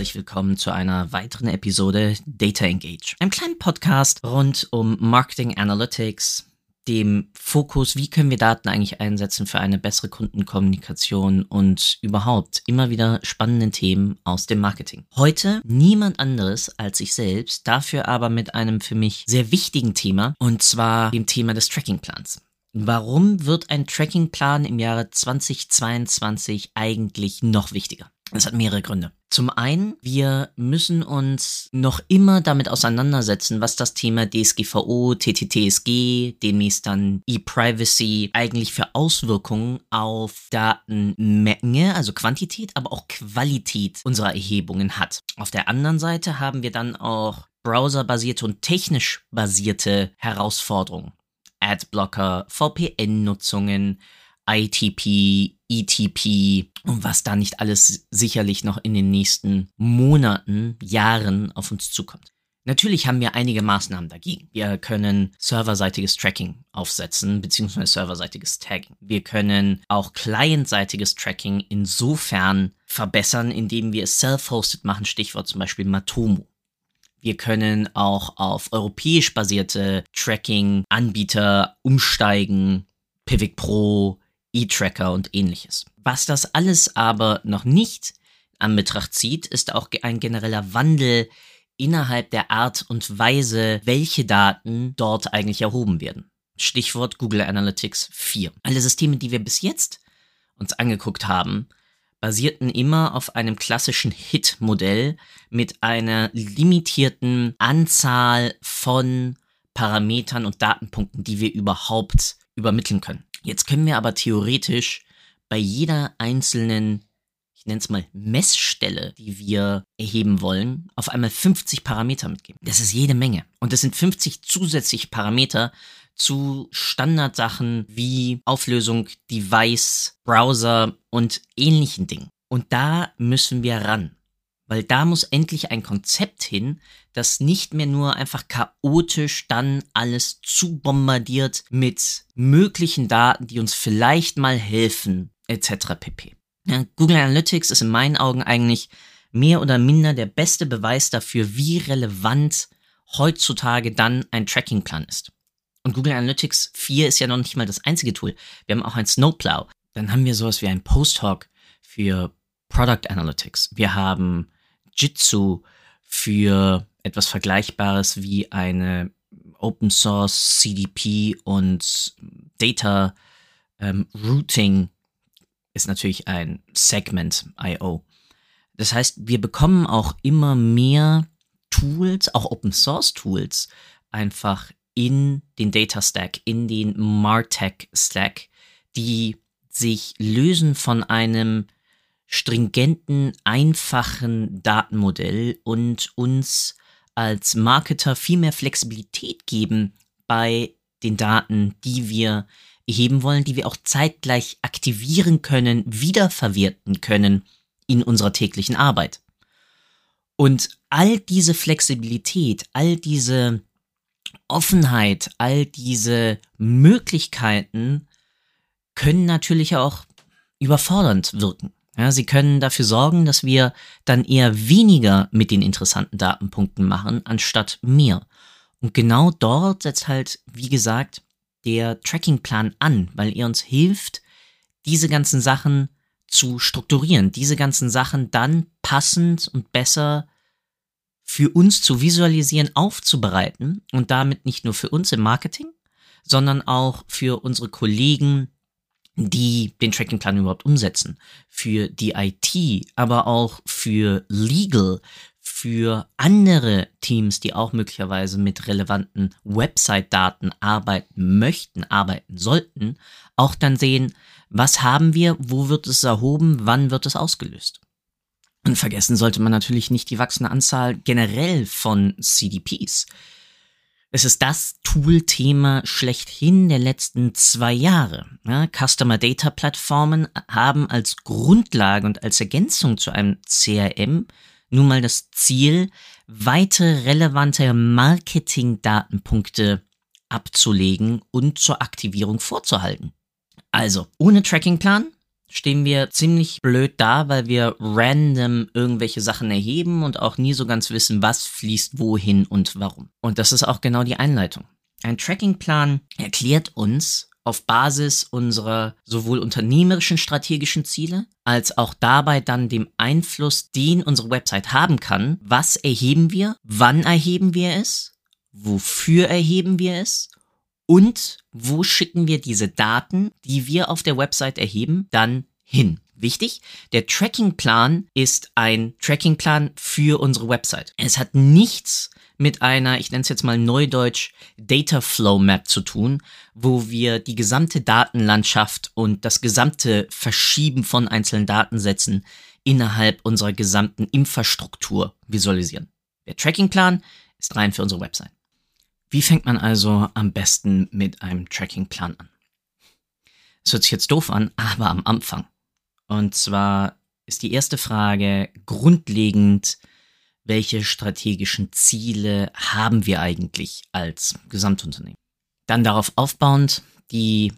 Herzlich willkommen zu einer weiteren Episode Data Engage, einem kleinen Podcast rund um Marketing Analytics, dem Fokus, wie können wir Daten eigentlich einsetzen für eine bessere Kundenkommunikation und überhaupt immer wieder spannenden Themen aus dem Marketing. Heute niemand anderes als ich selbst, dafür aber mit einem für mich sehr wichtigen Thema und zwar dem Thema des Trackingplans. Warum wird ein Trackingplan im Jahre 2022 eigentlich noch wichtiger? Das hat mehrere Gründe. Zum einen, wir müssen uns noch immer damit auseinandersetzen, was das Thema DSGVO, TTTSG, demnächst dann E-Privacy eigentlich für Auswirkungen auf Datenmenge, also Quantität, aber auch Qualität unserer Erhebungen hat. Auf der anderen Seite haben wir dann auch browserbasierte und technisch basierte Herausforderungen. Adblocker, VPN-Nutzungen, ITP, ETP und was da nicht alles sicherlich noch in den nächsten Monaten, Jahren auf uns zukommt. Natürlich haben wir einige Maßnahmen dagegen. Wir können serverseitiges Tracking aufsetzen, beziehungsweise serverseitiges Tagging. Wir können auch clientseitiges Tracking insofern verbessern, indem wir es self-hosted machen, Stichwort zum Beispiel Matomo. Wir können auch auf europäisch basierte Tracking-Anbieter umsteigen, Pivot Pro, E-Tracker und ähnliches. Was das alles aber noch nicht an Betracht zieht, ist auch ein genereller Wandel innerhalb der Art und Weise, welche Daten dort eigentlich erhoben werden. Stichwort Google Analytics 4. Alle Systeme, die wir bis jetzt uns angeguckt haben, basierten immer auf einem klassischen Hit-Modell mit einer limitierten Anzahl von Parametern und Datenpunkten, die wir überhaupt übermitteln können. Jetzt können wir aber theoretisch bei jeder einzelnen, ich nenne es mal Messstelle, die wir erheben wollen, auf einmal 50 Parameter mitgeben. Das ist jede Menge. Und das sind 50 zusätzliche Parameter zu Standardsachen wie Auflösung, Device, Browser und ähnlichen Dingen. Und da müssen wir ran. Weil da muss endlich ein Konzept hin, das nicht mehr nur einfach chaotisch dann alles zu mit möglichen Daten, die uns vielleicht mal helfen, etc. pp. Ja, Google Analytics ist in meinen Augen eigentlich mehr oder minder der beste Beweis dafür, wie relevant heutzutage dann ein Trackingplan ist. Und Google Analytics 4 ist ja noch nicht mal das einzige Tool. Wir haben auch ein Snowplow. Dann haben wir sowas wie ein Posthawk für Product Analytics. Wir haben Jitsu für etwas Vergleichbares wie eine Open Source CDP und Data ähm, Routing ist natürlich ein Segment IO. Das heißt, wir bekommen auch immer mehr Tools, auch Open Source Tools, einfach in den Data Stack, in den Martech Stack, die sich lösen von einem stringenten, einfachen Datenmodell und uns als Marketer viel mehr Flexibilität geben bei den Daten, die wir erheben wollen, die wir auch zeitgleich aktivieren können, wiederverwerten können in unserer täglichen Arbeit. Und all diese Flexibilität, all diese Offenheit, all diese Möglichkeiten können natürlich auch überfordernd wirken. Ja, sie können dafür sorgen, dass wir dann eher weniger mit den interessanten Datenpunkten machen, anstatt mehr. Und genau dort setzt halt, wie gesagt, der Trackingplan an, weil er uns hilft, diese ganzen Sachen zu strukturieren, diese ganzen Sachen dann passend und besser für uns zu visualisieren, aufzubereiten und damit nicht nur für uns im Marketing, sondern auch für unsere Kollegen die den Trackingplan überhaupt umsetzen. Für die IT, aber auch für Legal, für andere Teams, die auch möglicherweise mit relevanten Website-Daten arbeiten möchten, arbeiten sollten, auch dann sehen, was haben wir, wo wird es erhoben, wann wird es ausgelöst. Und vergessen sollte man natürlich nicht die wachsende Anzahl generell von CDPs. Es ist das Tool-Thema schlechthin der letzten zwei Jahre. Ja, Customer Data Plattformen haben als Grundlage und als Ergänzung zu einem CRM nun mal das Ziel, weitere relevante Marketing-Datenpunkte abzulegen und zur Aktivierung vorzuhalten. Also, ohne Trackingplan stehen wir ziemlich blöd da, weil wir random irgendwelche Sachen erheben und auch nie so ganz wissen, was fließt wohin und warum. Und das ist auch genau die Einleitung. Ein Trackingplan erklärt uns auf Basis unserer sowohl unternehmerischen strategischen Ziele als auch dabei dann dem Einfluss, den unsere Website haben kann, was erheben wir, wann erheben wir es, wofür erheben wir es und wo schicken wir diese Daten, die wir auf der Website erheben, dann hin. Wichtig, der Trackingplan ist ein Trackingplan für unsere Website. Es hat nichts mit einer, ich nenne es jetzt mal neudeutsch, Data Flow Map zu tun, wo wir die gesamte Datenlandschaft und das gesamte Verschieben von einzelnen Datensätzen innerhalb unserer gesamten Infrastruktur visualisieren. Der Trackingplan ist rein für unsere Website. Wie fängt man also am besten mit einem Trackingplan an? Es hört sich jetzt doof an, aber am Anfang. Und zwar ist die erste Frage grundlegend, welche strategischen Ziele haben wir eigentlich als Gesamtunternehmen? Dann darauf aufbauend die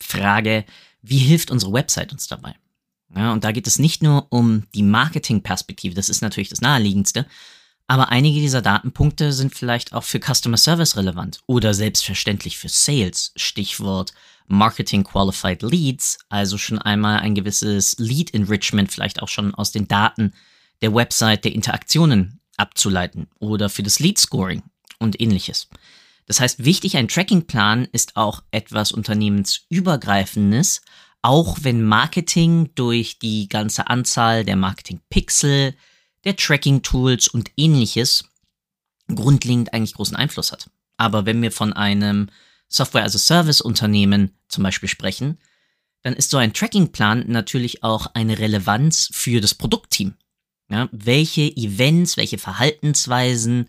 Frage, wie hilft unsere Website uns dabei? Ja, und da geht es nicht nur um die Marketingperspektive, das ist natürlich das naheliegendste, aber einige dieser Datenpunkte sind vielleicht auch für Customer Service relevant oder selbstverständlich für Sales. Stichwort Marketing Qualified Leads, also schon einmal ein gewisses Lead Enrichment vielleicht auch schon aus den Daten der Website, der Interaktionen abzuleiten oder für das Lead Scoring und ähnliches. Das heißt, wichtig, ein Trackingplan ist auch etwas unternehmensübergreifendes, auch wenn Marketing durch die ganze Anzahl der Marketing-Pixel, der Tracking-Tools und ähnliches grundlegend eigentlich großen Einfluss hat. Aber wenn wir von einem Software-as-a-Service-Unternehmen zum Beispiel sprechen, dann ist so ein Tracking-Plan natürlich auch eine Relevanz für das Produktteam. Ja, welche Events, welche Verhaltensweisen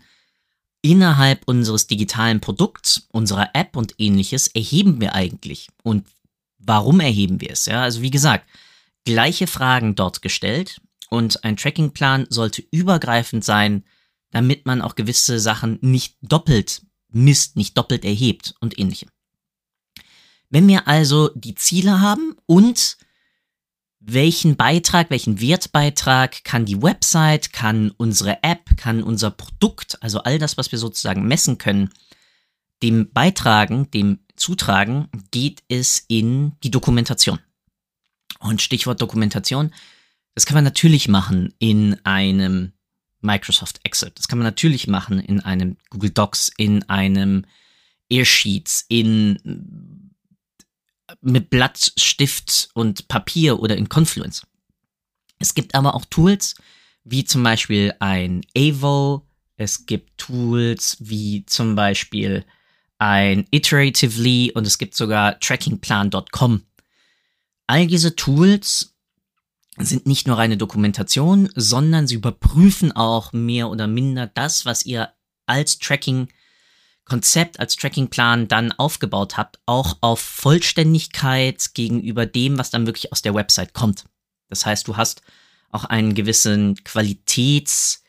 innerhalb unseres digitalen Produkts, unserer App und ähnliches erheben wir eigentlich? Und warum erheben wir es? Ja, also wie gesagt, gleiche Fragen dort gestellt, und ein Trackingplan sollte übergreifend sein, damit man auch gewisse Sachen nicht doppelt misst, nicht doppelt erhebt und ähnliche. Wenn wir also die Ziele haben und welchen Beitrag, welchen Wertbeitrag kann die Website, kann unsere App, kann unser Produkt, also all das, was wir sozusagen messen können, dem beitragen, dem zutragen, geht es in die Dokumentation. Und Stichwort Dokumentation, das kann man natürlich machen in einem Microsoft Excel. Das kann man natürlich machen in einem Google Docs, in einem Airsheets, in mit Blatt, Stift und Papier oder in Confluence. Es gibt aber auch Tools wie zum Beispiel ein Avo. Es gibt Tools wie zum Beispiel ein Iteratively und es gibt sogar trackingplan.com. All diese Tools sind nicht nur reine Dokumentation, sondern sie überprüfen auch mehr oder minder das, was ihr als Tracking Konzept, als Trackingplan dann aufgebaut habt, auch auf Vollständigkeit gegenüber dem, was dann wirklich aus der Website kommt. Das heißt, du hast auch einen gewissen Qualitäts,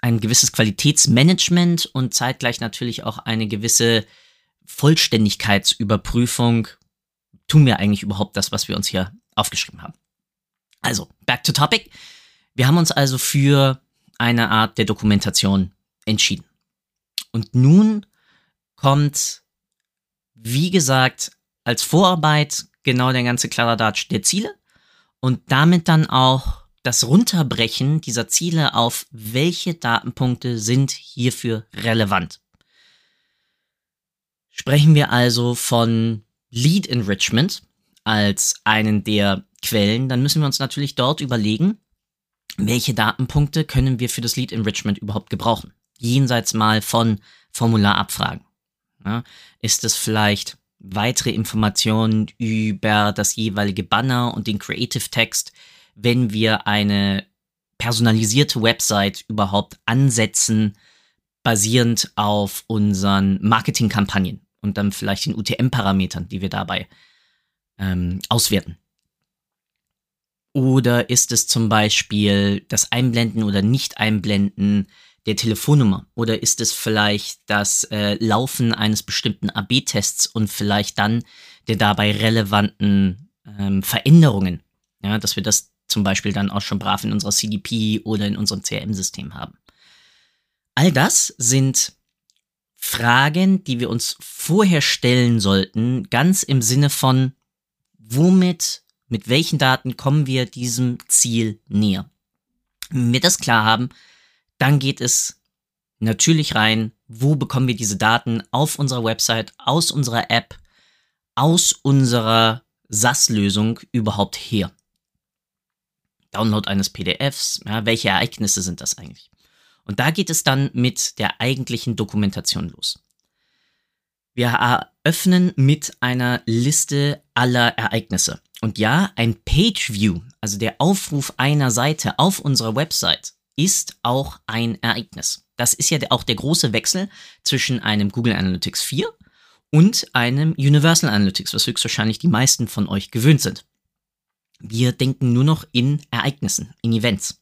ein gewisses Qualitätsmanagement und zeitgleich natürlich auch eine gewisse Vollständigkeitsüberprüfung. Tun wir eigentlich überhaupt das, was wir uns hier aufgeschrieben haben? Also, back to topic. Wir haben uns also für eine Art der Dokumentation entschieden. Und nun kommt, wie gesagt, als Vorarbeit genau der ganze Kladderadatsch der Ziele und damit dann auch das Runterbrechen dieser Ziele auf welche Datenpunkte sind hierfür relevant. Sprechen wir also von Lead Enrichment als einen der Quellen, dann müssen wir uns natürlich dort überlegen, welche Datenpunkte können wir für das Lead Enrichment überhaupt gebrauchen. Jenseits mal von Formularabfragen. Ja, ist es vielleicht weitere Informationen über das jeweilige Banner und den Creative Text, wenn wir eine personalisierte Website überhaupt ansetzen, basierend auf unseren Marketingkampagnen und dann vielleicht den UTM-Parametern, die wir dabei ähm, auswerten? Oder ist es zum Beispiel das Einblenden oder Nicht-Einblenden der Telefonnummer? Oder ist es vielleicht das äh, Laufen eines bestimmten AB-Tests und vielleicht dann der dabei relevanten ähm, Veränderungen? Ja, dass wir das zum Beispiel dann auch schon brav in unserer CDP oder in unserem CRM-System haben. All das sind Fragen, die wir uns vorher stellen sollten, ganz im Sinne von, womit, mit welchen Daten kommen wir diesem Ziel näher. Wenn wir das klar haben, dann geht es natürlich rein, wo bekommen wir diese Daten auf unserer Website, aus unserer App, aus unserer SAS-Lösung überhaupt her. Download eines PDFs, ja, welche Ereignisse sind das eigentlich? Und da geht es dann mit der eigentlichen Dokumentation los. Wir eröffnen mit einer Liste aller Ereignisse. Und ja, ein Page View, also der Aufruf einer Seite auf unserer Website, ist auch ein Ereignis. Das ist ja auch der große Wechsel zwischen einem Google Analytics 4 und einem Universal Analytics, was höchstwahrscheinlich die meisten von euch gewöhnt sind. Wir denken nur noch in Ereignissen, in Events.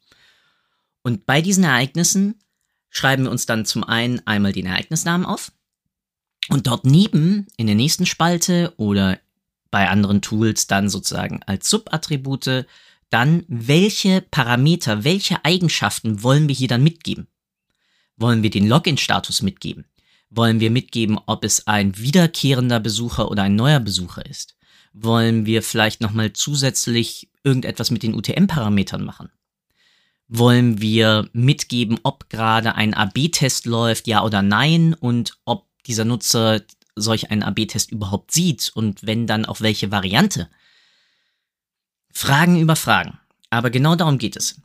Und bei diesen Ereignissen schreiben wir uns dann zum einen einmal den Ereignisnamen auf und dort neben in der nächsten Spalte oder bei anderen Tools dann sozusagen als Subattribute dann, welche Parameter, welche Eigenschaften wollen wir hier dann mitgeben? Wollen wir den Login-Status mitgeben? Wollen wir mitgeben, ob es ein wiederkehrender Besucher oder ein neuer Besucher ist? Wollen wir vielleicht nochmal zusätzlich irgendetwas mit den UTM-Parametern machen? Wollen wir mitgeben, ob gerade ein AB-Test läuft, ja oder nein, und ob dieser Nutzer solch einen AB-Test überhaupt sieht und wenn dann auf welche Variante? Fragen über Fragen. Aber genau darum geht es.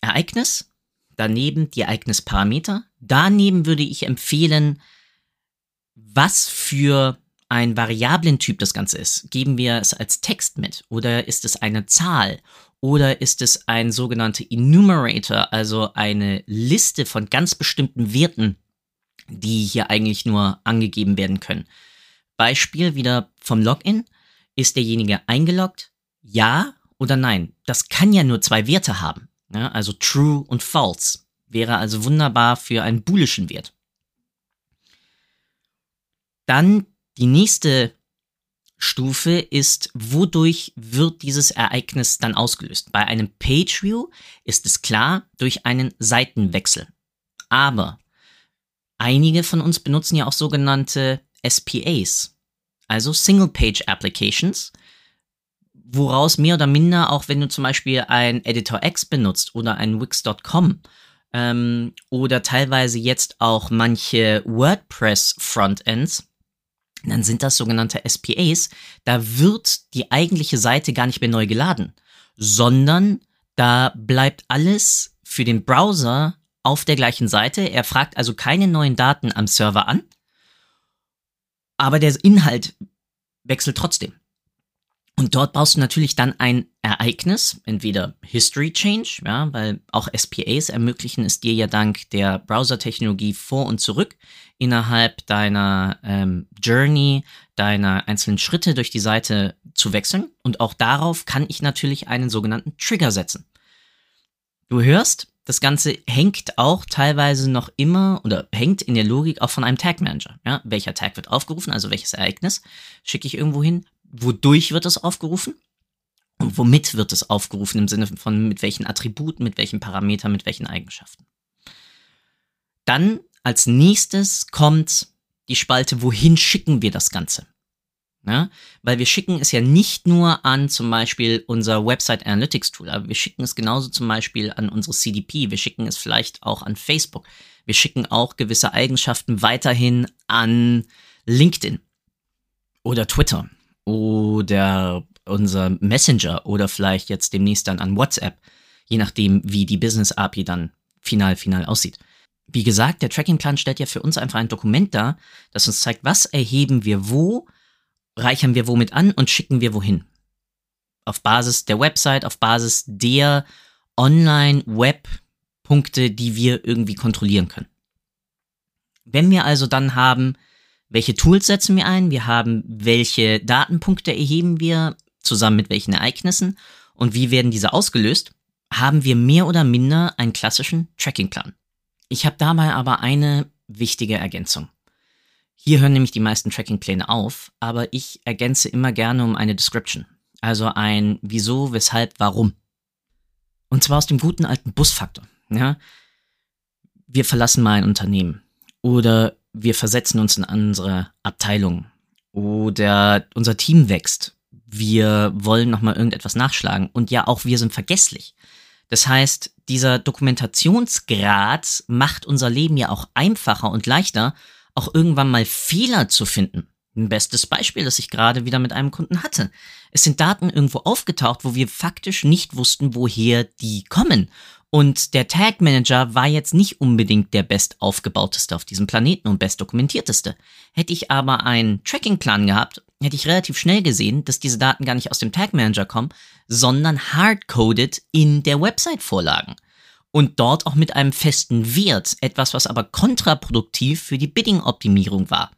Ereignis, daneben die Ereignisparameter. Daneben würde ich empfehlen, was für ein Variablentyp das Ganze ist. Geben wir es als Text mit oder ist es eine Zahl oder ist es ein sogenannter Enumerator, also eine Liste von ganz bestimmten Werten, die hier eigentlich nur angegeben werden können. Beispiel wieder vom Login. Ist derjenige eingeloggt? Ja oder nein? Das kann ja nur zwei Werte haben. Ja, also true und false. Wäre also wunderbar für einen boolischen Wert. Dann die nächste Stufe ist, wodurch wird dieses Ereignis dann ausgelöst? Bei einem Page View ist es klar durch einen Seitenwechsel. Aber einige von uns benutzen ja auch sogenannte SPAs, also Single Page Applications, woraus mehr oder minder, auch wenn du zum Beispiel ein Editor X benutzt oder ein Wix.com ähm, oder teilweise jetzt auch manche WordPress Frontends, dann sind das sogenannte SPAs. Da wird die eigentliche Seite gar nicht mehr neu geladen, sondern da bleibt alles für den Browser auf der gleichen Seite. Er fragt also keine neuen Daten am Server an, aber der Inhalt wechselt trotzdem. Und dort brauchst du natürlich dann ein Ereignis, entweder History Change, ja, weil auch SPAs ermöglichen es dir ja dank der Browser-Technologie vor und zurück innerhalb deiner ähm, Journey, deiner einzelnen Schritte durch die Seite zu wechseln. Und auch darauf kann ich natürlich einen sogenannten Trigger setzen. Du hörst, das Ganze hängt auch teilweise noch immer oder hängt in der Logik auch von einem Tag Manager. Ja, welcher Tag wird aufgerufen, also welches Ereignis schicke ich irgendwo hin, wodurch wird es aufgerufen und womit wird es aufgerufen im Sinne von mit welchen Attributen, mit welchen Parametern, mit welchen Eigenschaften. Dann als nächstes kommt die Spalte, wohin schicken wir das Ganze? Ja, weil wir schicken es ja nicht nur an zum Beispiel unser Website Analytics Tool, aber wir schicken es genauso zum Beispiel an unsere CDP, wir schicken es vielleicht auch an Facebook, wir schicken auch gewisse Eigenschaften weiterhin an LinkedIn oder Twitter oder unser Messenger oder vielleicht jetzt demnächst dann an WhatsApp, je nachdem, wie die Business API dann final, final aussieht. Wie gesagt, der Tracking-Plan stellt ja für uns einfach ein Dokument dar, das uns zeigt, was erheben wir wo, reichern wir womit an und schicken wir wohin. Auf Basis der Website, auf Basis der Online-Web-Punkte, die wir irgendwie kontrollieren können. Wenn wir also dann haben, welche Tools setzen wir ein, wir haben, welche Datenpunkte erheben wir, zusammen mit welchen Ereignissen und wie werden diese ausgelöst, haben wir mehr oder minder einen klassischen Trackingplan. Ich habe dabei aber eine wichtige Ergänzung. Hier hören nämlich die meisten Trackingpläne auf, aber ich ergänze immer gerne um eine Description. Also ein Wieso, Weshalb, Warum. Und zwar aus dem guten alten Busfaktor. Ja? Wir verlassen mal ein Unternehmen. Oder wir versetzen uns in unsere Abteilung. Oder unser Team wächst. Wir wollen nochmal irgendetwas nachschlagen. Und ja, auch wir sind vergesslich. Das heißt, dieser Dokumentationsgrad macht unser Leben ja auch einfacher und leichter, auch irgendwann mal Fehler zu finden. Ein bestes Beispiel, das ich gerade wieder mit einem Kunden hatte. Es sind Daten irgendwo aufgetaucht, wo wir faktisch nicht wussten, woher die kommen. Und der Tag Manager war jetzt nicht unbedingt der best aufgebauteste auf diesem Planeten und best dokumentierteste. Hätte ich aber einen Tracking-Plan gehabt, hätte ich relativ schnell gesehen, dass diese Daten gar nicht aus dem Tag Manager kommen, sondern hardcoded in der Website-Vorlagen und dort auch mit einem festen Wert, etwas, was aber kontraproduktiv für die Bidding-Optimierung war.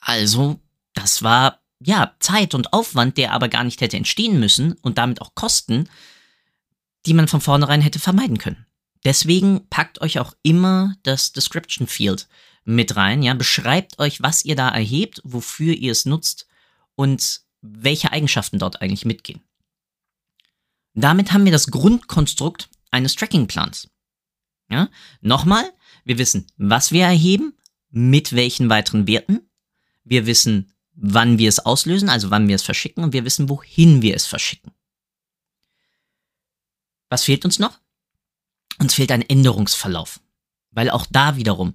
Also, das war ja Zeit und Aufwand, der aber gar nicht hätte entstehen müssen und damit auch Kosten, die man von vornherein hätte vermeiden können. Deswegen packt euch auch immer das Description Field mit rein, ja, beschreibt euch, was ihr da erhebt, wofür ihr es nutzt und welche Eigenschaften dort eigentlich mitgehen. Damit haben wir das Grundkonstrukt eines Tracking-Plans. Ja? Nochmal, wir wissen, was wir erheben, mit welchen weiteren Werten. Wir wissen, wann wir es auslösen, also wann wir es verschicken und wir wissen, wohin wir es verschicken. Was fehlt uns noch? Uns fehlt ein Änderungsverlauf. Weil auch da wiederum,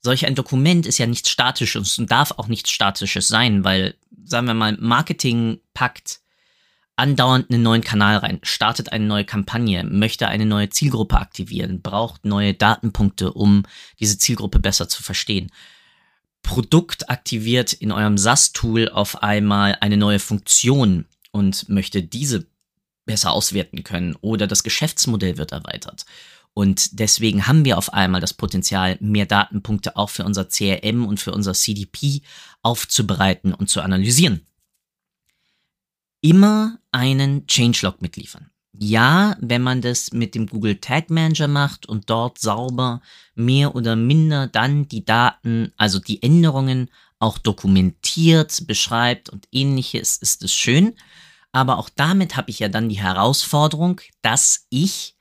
solch ein Dokument ist ja nichts Statisches und darf auch nichts Statisches sein, weil, sagen wir mal, Marketing packt andauernd einen neuen Kanal rein, startet eine neue Kampagne, möchte eine neue Zielgruppe aktivieren, braucht neue Datenpunkte, um diese Zielgruppe besser zu verstehen. Produkt aktiviert in eurem SAS-Tool auf einmal eine neue Funktion und möchte diese besser auswerten können oder das Geschäftsmodell wird erweitert. Und deswegen haben wir auf einmal das Potenzial, mehr Datenpunkte auch für unser CRM und für unser CDP aufzubereiten und zu analysieren immer einen Changelog mitliefern. Ja, wenn man das mit dem Google Tag Manager macht und dort sauber mehr oder minder dann die Daten, also die Änderungen auch dokumentiert, beschreibt und ähnliches, ist es schön. Aber auch damit habe ich ja dann die Herausforderung, dass ich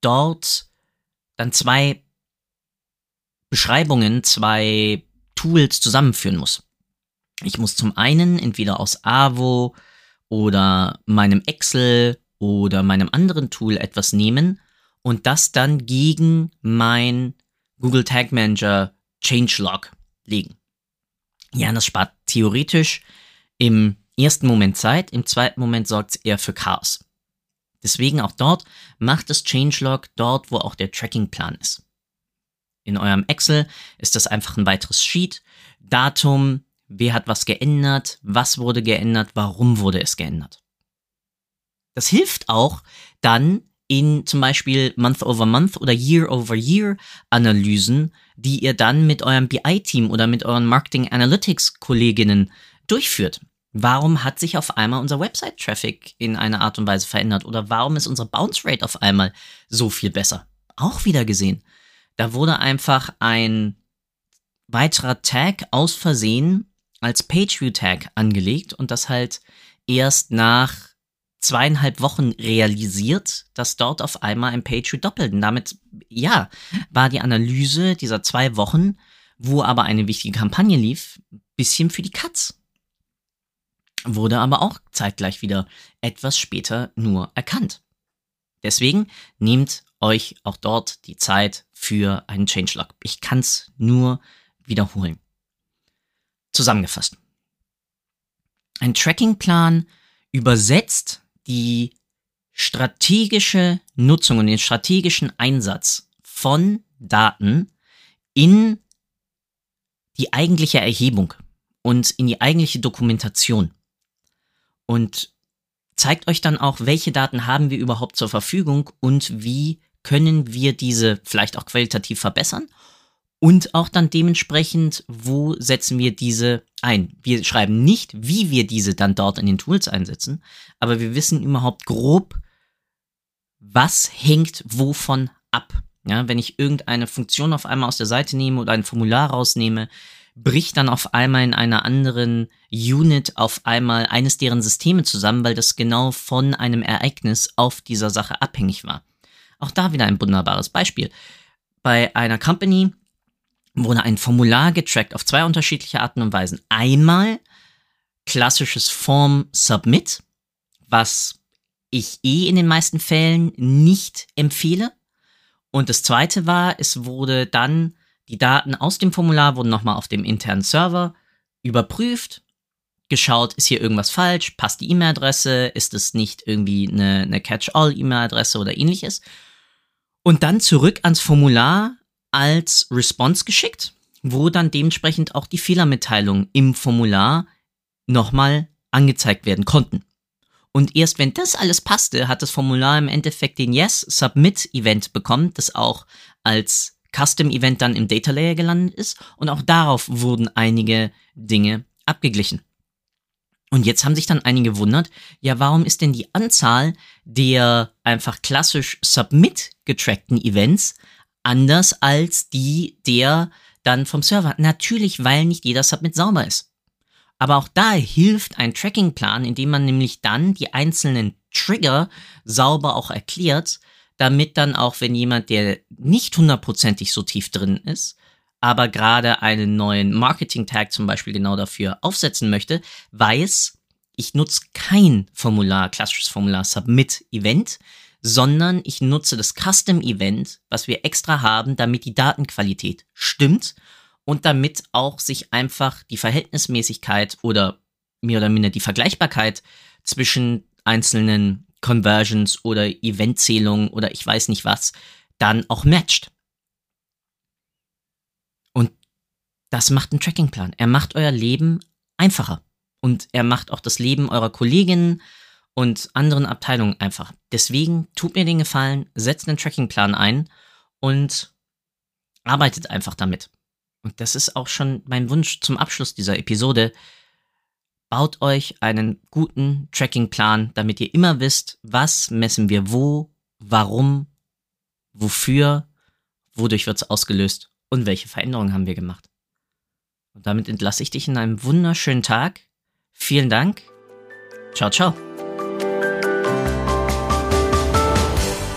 dort dann zwei Beschreibungen, zwei Tools zusammenführen muss. Ich muss zum einen entweder aus AVO oder meinem Excel oder meinem anderen Tool etwas nehmen und das dann gegen mein Google Tag Manager Changelog legen. Ja, das spart theoretisch im ersten Moment Zeit, im zweiten Moment sorgt es eher für Chaos. Deswegen auch dort macht das Changelog dort, wo auch der Trackingplan ist. In eurem Excel ist das einfach ein weiteres Sheet. Datum, wer hat was geändert, was wurde geändert, warum wurde es geändert. Das hilft auch dann in zum Beispiel Month-over-Month oder Year-over-Year-Analysen, die ihr dann mit eurem BI-Team oder mit euren Marketing Analytics-Kolleginnen durchführt. Warum hat sich auf einmal unser Website-Traffic in einer Art und Weise verändert? Oder warum ist unsere Bounce Rate auf einmal so viel besser? Auch wieder gesehen. Da wurde einfach ein weiterer Tag aus Versehen als PageView-Tag angelegt und das halt erst nach zweieinhalb Wochen realisiert, dass dort auf einmal ein PageView doppelt. Und damit, ja, war die Analyse dieser zwei Wochen, wo aber eine wichtige Kampagne lief, bisschen für die Katz. Wurde aber auch zeitgleich wieder etwas später nur erkannt. Deswegen nehmt euch auch dort die Zeit für einen Changelog. Ich kann's nur wiederholen. Zusammengefasst. Ein Trackingplan übersetzt die strategische Nutzung und den strategischen Einsatz von Daten in die eigentliche Erhebung und in die eigentliche Dokumentation. Und zeigt euch dann auch, welche Daten haben wir überhaupt zur Verfügung und wie können wir diese vielleicht auch qualitativ verbessern Und auch dann dementsprechend, wo setzen wir diese ein? Wir schreiben nicht, wie wir diese dann dort in den Tools einsetzen, aber wir wissen überhaupt grob, was hängt wovon ab. Ja, wenn ich irgendeine Funktion auf einmal aus der Seite nehme oder ein Formular rausnehme, bricht dann auf einmal in einer anderen Unit auf einmal eines deren Systeme zusammen, weil das genau von einem Ereignis auf dieser Sache abhängig war. Auch da wieder ein wunderbares Beispiel. Bei einer Company wurde ein Formular getrackt auf zwei unterschiedliche Arten und Weisen. Einmal klassisches Form Submit, was ich eh in den meisten Fällen nicht empfehle. Und das zweite war, es wurde dann, die Daten aus dem Formular wurden nochmal auf dem internen Server überprüft, geschaut, ist hier irgendwas falsch, passt die E-Mail-Adresse, ist es nicht irgendwie eine, eine Catch-all-E-Mail-Adresse oder ähnliches. Und dann zurück ans Formular als Response geschickt, wo dann dementsprechend auch die Fehlermitteilungen im Formular nochmal angezeigt werden konnten. Und erst wenn das alles passte, hat das Formular im Endeffekt den Yes Submit Event bekommen, das auch als Custom Event dann im Data Layer gelandet ist. Und auch darauf wurden einige Dinge abgeglichen. Und jetzt haben sich dann einige gewundert, ja, warum ist denn die Anzahl der einfach klassisch Submit getrackten Events anders als die der dann vom Server. Natürlich, weil nicht jeder Submit sauber ist. Aber auch da hilft ein Tracking-Plan, indem man nämlich dann die einzelnen Trigger sauber auch erklärt, damit dann auch, wenn jemand, der nicht hundertprozentig so tief drin ist, aber gerade einen neuen Marketing-Tag zum Beispiel genau dafür aufsetzen möchte, weiß, ich nutze kein Formular, klassisches Formular Submit-Event, sondern ich nutze das Custom-Event, was wir extra haben, damit die Datenqualität stimmt und damit auch sich einfach die Verhältnismäßigkeit oder mehr oder minder die Vergleichbarkeit zwischen einzelnen Conversions oder Eventzählungen oder ich weiß nicht was dann auch matcht. Und das macht ein Trackingplan. Er macht euer Leben einfacher und er macht auch das Leben eurer Kolleginnen und anderen Abteilungen einfach. Deswegen tut mir den Gefallen, setzt einen Trackingplan ein und arbeitet einfach damit. Und das ist auch schon mein Wunsch zum Abschluss dieser Episode. Baut euch einen guten Trackingplan, damit ihr immer wisst, was messen wir wo, warum, wofür, wodurch wird es ausgelöst und welche Veränderungen haben wir gemacht. Und damit entlasse ich dich in einem wunderschönen Tag. Vielen Dank. Ciao, ciao.